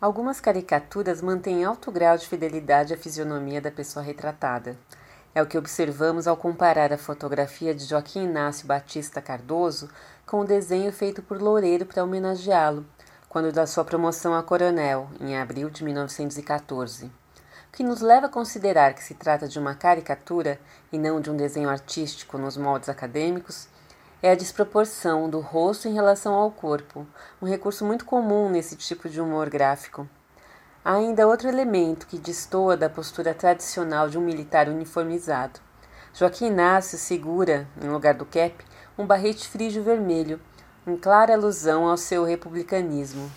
Algumas caricaturas mantêm alto grau de fidelidade à fisionomia da pessoa retratada. É o que observamos ao comparar a fotografia de Joaquim Inácio Batista Cardoso com o desenho feito por Loureiro para homenageá-lo, quando da sua promoção a coronel, em abril de 1914. O que nos leva a considerar que se trata de uma caricatura e não de um desenho artístico nos moldes acadêmicos é a desproporção do rosto em relação ao corpo, um recurso muito comum nesse tipo de humor gráfico. Há ainda outro elemento que destoa da postura tradicional de um militar uniformizado. Joaquim Inácio segura, em lugar do cap, um barrete frígio vermelho, em clara alusão ao seu republicanismo.